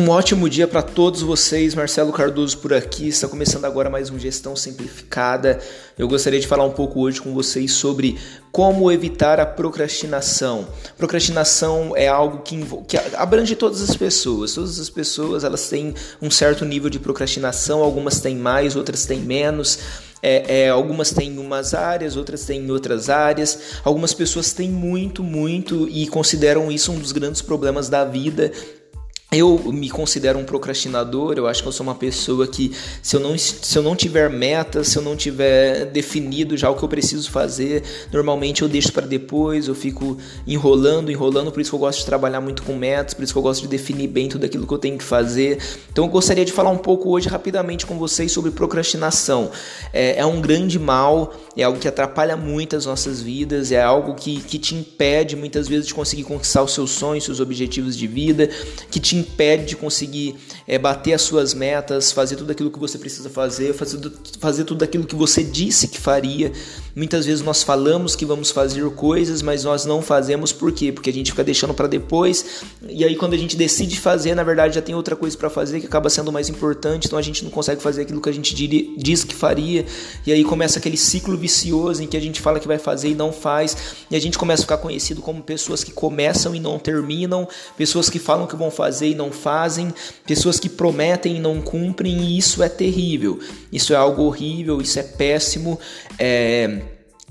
Um ótimo dia para todos vocês. Marcelo Cardoso por aqui. Está começando agora mais um Gestão Simplificada. Eu gostaria de falar um pouco hoje com vocês sobre como evitar a procrastinação. Procrastinação é algo que, que abrange todas as pessoas. Todas as pessoas elas têm um certo nível de procrastinação. Algumas têm mais, outras têm menos. É, é, algumas têm em umas áreas, outras têm em outras áreas. Algumas pessoas têm muito, muito e consideram isso um dos grandes problemas da vida eu me considero um procrastinador, eu acho que eu sou uma pessoa que, se eu, não, se eu não tiver metas, se eu não tiver definido já o que eu preciso fazer, normalmente eu deixo para depois, eu fico enrolando, enrolando, por isso que eu gosto de trabalhar muito com metas, por isso que eu gosto de definir bem tudo aquilo que eu tenho que fazer. Então eu gostaria de falar um pouco hoje rapidamente com vocês sobre procrastinação. É, é um grande mal, é algo que atrapalha muito as nossas vidas, é algo que, que te impede muitas vezes de conseguir conquistar os seus sonhos, seus objetivos de vida, que te impede de conseguir é, bater as suas metas, fazer tudo aquilo que você precisa fazer, fazer, fazer tudo aquilo que você disse que faria. Muitas vezes nós falamos que vamos fazer coisas, mas nós não fazemos. Por quê? Porque a gente fica deixando para depois, e aí quando a gente decide fazer, na verdade já tem outra coisa para fazer que acaba sendo mais importante, então a gente não consegue fazer aquilo que a gente diz que faria, e aí começa aquele ciclo vicioso em que a gente fala que vai fazer e não faz, e a gente começa a ficar conhecido como pessoas que começam e não terminam, pessoas que falam que vão fazer e não fazem, pessoas que prometem e não cumprem, e isso é terrível. Isso é algo horrível, isso é péssimo. É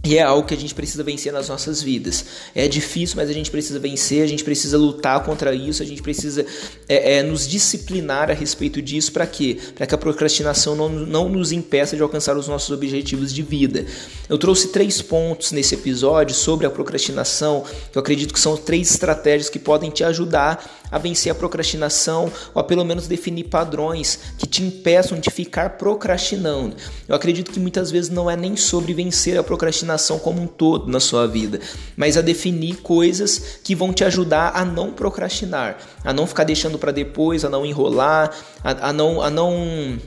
e é algo que a gente precisa vencer nas nossas vidas. É difícil, mas a gente precisa vencer, a gente precisa lutar contra isso, a gente precisa é, é, nos disciplinar a respeito disso. Para quê? Para que a procrastinação não, não nos impeça de alcançar os nossos objetivos de vida. Eu trouxe três pontos nesse episódio sobre a procrastinação, que eu acredito que são três estratégias que podem te ajudar a vencer a procrastinação ou a pelo menos definir padrões que te impeçam de ficar procrastinando. Eu acredito que muitas vezes não é nem sobre vencer a procrastinação como um todo na sua vida, mas a definir coisas que vão te ajudar a não procrastinar, a não ficar deixando para depois, a não enrolar, a, a, não a não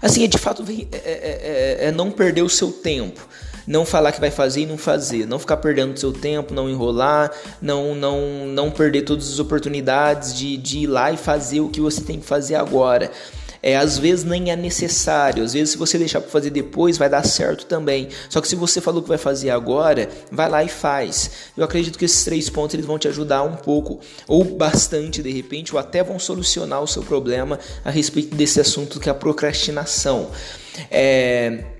assim, é de fato é, é, é, é não perder o seu tempo não falar que vai fazer e não fazer, não ficar perdendo seu tempo, não enrolar, não não não perder todas as oportunidades de, de ir lá e fazer o que você tem que fazer agora. É, às vezes nem é necessário, às vezes se você deixar para fazer depois vai dar certo também. Só que se você falou que vai fazer agora, vai lá e faz. Eu acredito que esses três pontos eles vão te ajudar um pouco ou bastante de repente, ou até vão solucionar o seu problema a respeito desse assunto que é a procrastinação. É,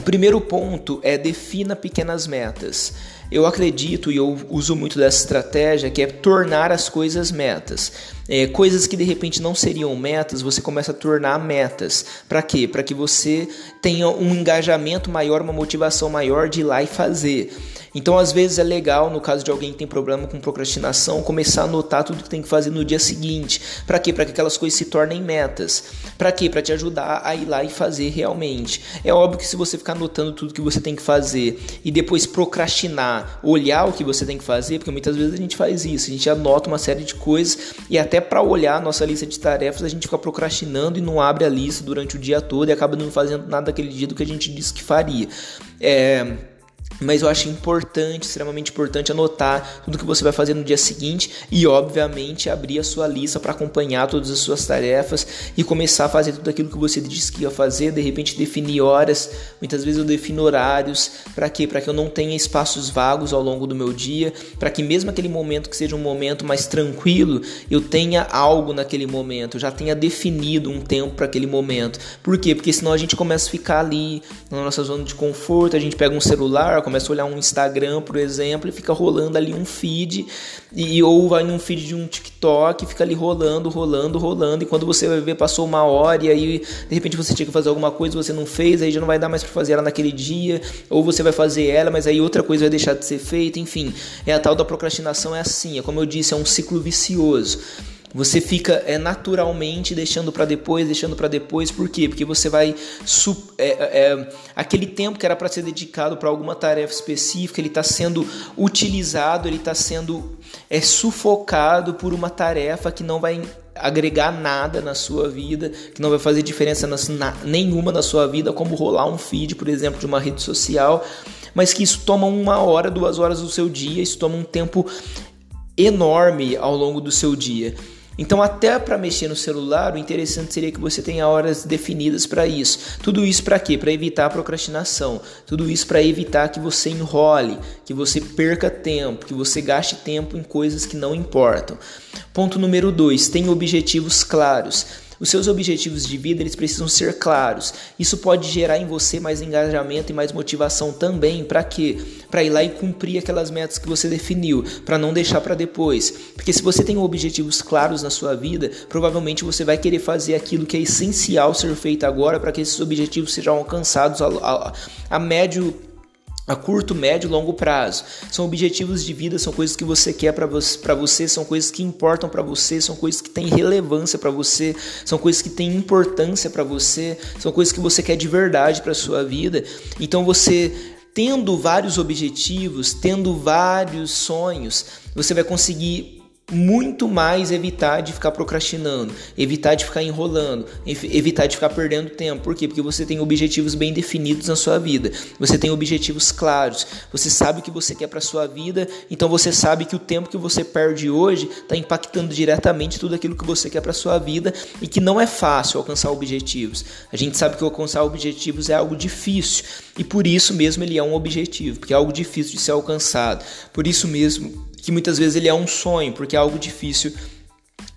o primeiro ponto é defina pequenas metas. Eu acredito e eu uso muito dessa estratégia que é tornar as coisas metas. É, coisas que de repente não seriam metas, você começa a tornar metas. Para quê? Para que você tenha um engajamento maior, uma motivação maior de ir lá e fazer. Então, às vezes é legal, no caso de alguém que tem problema com procrastinação, começar a anotar tudo que tem que fazer no dia seguinte. Para quê? Para que aquelas coisas se tornem metas. Para quê? Para te ajudar a ir lá e fazer realmente. É óbvio que se você ficar anotando tudo que você tem que fazer e depois procrastinar, olhar o que você tem que fazer, porque muitas vezes a gente faz isso, a gente anota uma série de coisas e até para olhar a nossa lista de tarefas a gente fica procrastinando e não abre a lista durante o dia todo e acaba não fazendo nada daquele dia do que a gente disse que faria. É mas eu acho importante, extremamente importante, anotar tudo que você vai fazer no dia seguinte e, obviamente, abrir a sua lista para acompanhar todas as suas tarefas e começar a fazer tudo aquilo que você disse que ia fazer. De repente, definir horas. Muitas vezes eu defino horários. Para quê? Para que eu não tenha espaços vagos ao longo do meu dia. Para que, mesmo aquele momento que seja um momento mais tranquilo, eu tenha algo naquele momento. Já tenha definido um tempo para aquele momento. Por quê? Porque senão a gente começa a ficar ali na nossa zona de conforto, a gente pega um celular começa a olhar um Instagram, por exemplo, e fica rolando ali um feed, e ou vai num feed de um TikTok, fica ali rolando, rolando, rolando, e quando você vai ver, passou uma hora, e aí de repente você tinha que fazer alguma coisa, você não fez, aí já não vai dar mais para fazer ela naquele dia, ou você vai fazer ela, mas aí outra coisa vai deixar de ser feita, enfim, é a tal da procrastinação, é assim, é como eu disse, é um ciclo vicioso. Você fica é, naturalmente deixando para depois, deixando para depois, por quê? Porque você vai. É, é, é, aquele tempo que era para ser dedicado para alguma tarefa específica, ele está sendo utilizado, ele está sendo é, sufocado por uma tarefa que não vai agregar nada na sua vida, que não vai fazer diferença na, nenhuma na sua vida, como rolar um feed, por exemplo, de uma rede social, mas que isso toma uma hora, duas horas do seu dia, isso toma um tempo enorme ao longo do seu dia. Então, até para mexer no celular, o interessante seria que você tenha horas definidas para isso. Tudo isso para quê? Para evitar a procrastinação. Tudo isso para evitar que você enrole, que você perca tempo, que você gaste tempo em coisas que não importam. Ponto número 2: tenha objetivos claros. Os seus objetivos de vida eles precisam ser claros. Isso pode gerar em você mais engajamento e mais motivação também. Para quê? Para ir lá e cumprir aquelas metas que você definiu, para não deixar para depois. Porque se você tem objetivos claros na sua vida, provavelmente você vai querer fazer aquilo que é essencial ser feito agora para que esses objetivos sejam alcançados a, a, a médio a curto, médio e longo prazo. São objetivos de vida, são coisas que você quer para você, são coisas que importam para você, são coisas que têm relevância para você, são coisas que têm importância para você, são coisas que você quer de verdade para sua vida. Então você tendo vários objetivos, tendo vários sonhos, você vai conseguir muito mais evitar de ficar procrastinando, evitar de ficar enrolando, evitar de ficar perdendo tempo. Por quê? Porque você tem objetivos bem definidos na sua vida. Você tem objetivos claros. Você sabe o que você quer para sua vida, então você sabe que o tempo que você perde hoje está impactando diretamente tudo aquilo que você quer para sua vida e que não é fácil alcançar objetivos. A gente sabe que alcançar objetivos é algo difícil e por isso mesmo ele é um objetivo, porque é algo difícil de ser alcançado. Por isso mesmo que muitas vezes ele é um sonho, porque é algo difícil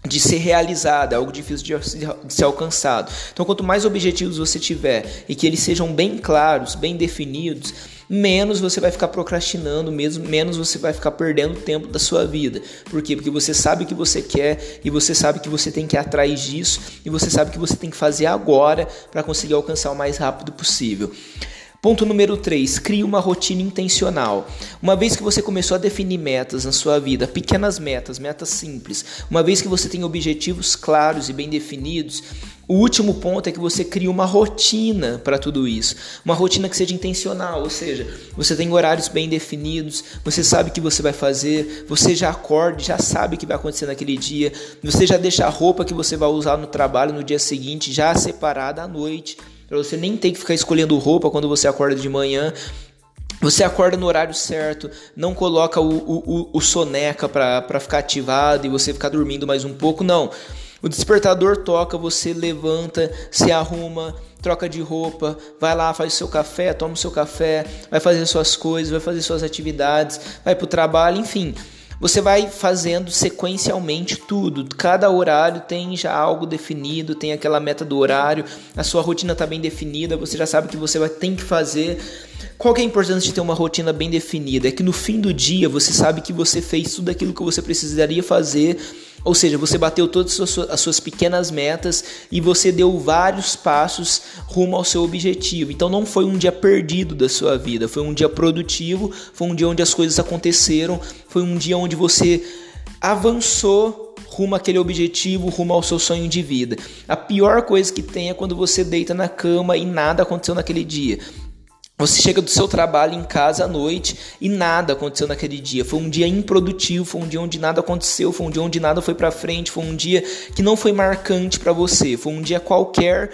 de ser realizado, é algo difícil de, ser alcançado. Então, quanto mais objetivos você tiver e que eles sejam bem claros, bem definidos, menos você vai ficar procrastinando, mesmo menos você vai ficar perdendo tempo da sua vida. Por quê? Porque você sabe o que você quer e você sabe que você tem que ir atrás disso e você sabe que você tem que fazer agora para conseguir alcançar o mais rápido possível. Ponto número 3, crie uma rotina intencional. Uma vez que você começou a definir metas na sua vida, pequenas metas, metas simples, uma vez que você tem objetivos claros e bem definidos, o último ponto é que você crie uma rotina para tudo isso. Uma rotina que seja intencional, ou seja, você tem horários bem definidos, você sabe o que você vai fazer, você já acorda, já sabe o que vai acontecer naquele dia, você já deixa a roupa que você vai usar no trabalho no dia seguinte já separada à noite para você nem ter que ficar escolhendo roupa quando você acorda de manhã. Você acorda no horário certo, não coloca o, o, o soneca para ficar ativado e você ficar dormindo mais um pouco, não. O despertador toca, você levanta, se arruma, troca de roupa, vai lá, faz o seu café, toma o seu café, vai fazer suas coisas, vai fazer suas atividades, vai para o trabalho, enfim. Você vai fazendo sequencialmente tudo. Cada horário tem já algo definido, tem aquela meta do horário, a sua rotina está bem definida, você já sabe o que você vai ter que fazer. Qual que é a importância de ter uma rotina bem definida? É que no fim do dia você sabe que você fez tudo aquilo que você precisaria fazer ou seja, você bateu todas as suas pequenas metas e você deu vários passos rumo ao seu objetivo. Então não foi um dia perdido da sua vida, foi um dia produtivo, foi um dia onde as coisas aconteceram, foi um dia onde você avançou rumo àquele objetivo, rumo ao seu sonho de vida. A pior coisa que tem é quando você deita na cama e nada aconteceu naquele dia. Você chega do seu trabalho em casa à noite e nada aconteceu naquele dia. Foi um dia improdutivo, foi um dia onde nada aconteceu, foi um dia onde nada foi para frente, foi um dia que não foi marcante para você, foi um dia qualquer,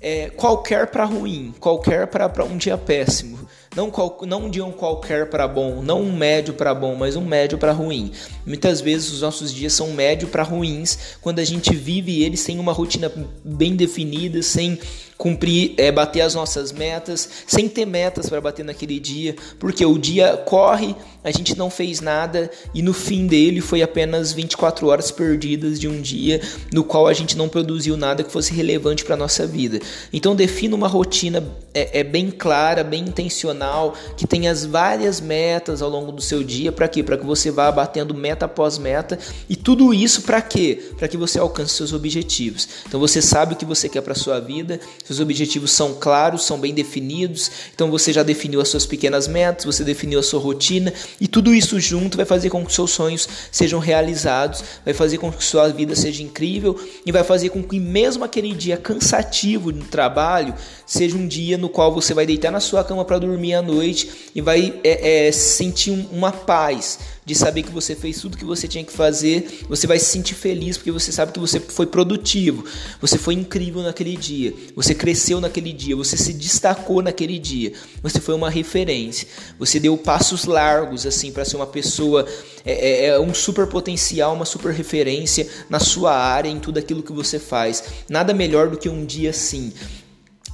é, qualquer para ruim, qualquer para um dia péssimo. Não, qual, não dia um qualquer para bom, não um médio para bom, mas um médio para ruim. Muitas vezes os nossos dias são médio para ruins quando a gente vive eles sem uma rotina bem definida, sem cumprir, é, bater as nossas metas, sem ter metas para bater naquele dia, porque o dia corre, a gente não fez nada e no fim dele foi apenas 24 horas perdidas de um dia no qual a gente não produziu nada que fosse relevante para nossa vida. Então defina uma rotina é, é bem clara, bem intencional, que tenha as várias metas ao longo do seu dia, para quê? Para que você vá batendo meta após meta e tudo isso para quê? Para que você alcance seus objetivos. Então você sabe o que você quer para sua vida seus objetivos são claros, são bem definidos, então você já definiu as suas pequenas metas, você definiu a sua rotina e tudo isso junto vai fazer com que seus sonhos sejam realizados, vai fazer com que sua vida seja incrível e vai fazer com que mesmo aquele dia cansativo no trabalho seja um dia no qual você vai deitar na sua cama para dormir à noite e vai é, é, sentir uma paz de saber que você fez tudo que você tinha que fazer, você vai se sentir feliz porque você sabe que você foi produtivo, você foi incrível naquele dia, você cresceu naquele dia, você se destacou naquele dia, você foi uma referência, você deu passos largos assim para ser uma pessoa é, é, é, um super potencial, uma super referência na sua área, em tudo aquilo que você faz. Nada melhor do que um dia assim.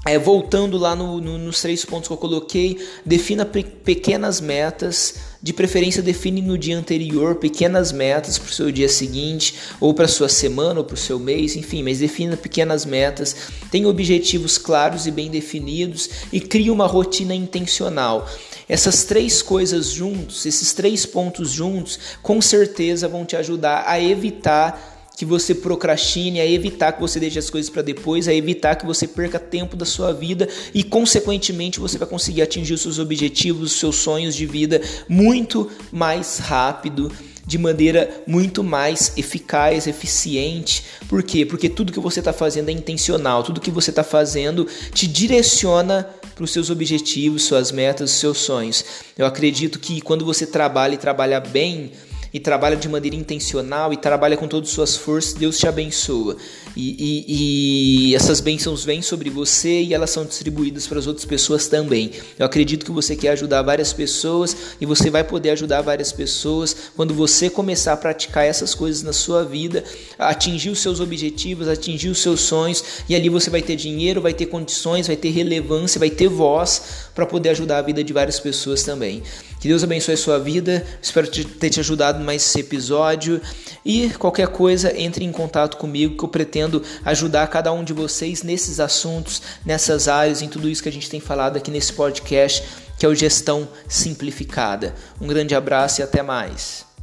É, voltando lá no, no, nos três pontos que eu coloquei, defina pe pequenas metas, de preferência define no dia anterior pequenas metas para o seu dia seguinte, ou para sua semana, ou para o seu mês, enfim, mas defina pequenas metas, tenha objetivos claros e bem definidos e crie uma rotina intencional. Essas três coisas juntos, esses três pontos juntos, com certeza vão te ajudar a evitar que você procrastine, a evitar que você deixe as coisas para depois, a evitar que você perca tempo da sua vida e, consequentemente, você vai conseguir atingir os seus objetivos, os seus sonhos de vida muito mais rápido de maneira muito mais eficaz, eficiente. Por quê? Porque tudo que você está fazendo é intencional, tudo que você está fazendo te direciona para os seus objetivos, suas metas, seus sonhos. Eu acredito que quando você trabalha e trabalha bem, e trabalha de maneira intencional e trabalha com todas as suas forças, Deus te abençoa. E, e, e, essas bênçãos vêm sobre você e elas são distribuídas para as outras pessoas também. Eu acredito que você quer ajudar várias pessoas e você vai poder ajudar várias pessoas quando você começar a praticar essas coisas na sua vida, atingir os seus objetivos, atingir os seus sonhos e ali você vai ter dinheiro, vai ter condições, vai ter relevância, vai ter voz para poder ajudar a vida de várias pessoas também. Que Deus abençoe a sua vida. Espero ter te ajudado mais esse episódio. E qualquer coisa, entre em contato comigo que eu pretendo ajudar cada um de vocês nesses assuntos, nessas áreas, em tudo isso que a gente tem falado aqui nesse podcast, que é o Gestão Simplificada. Um grande abraço e até mais.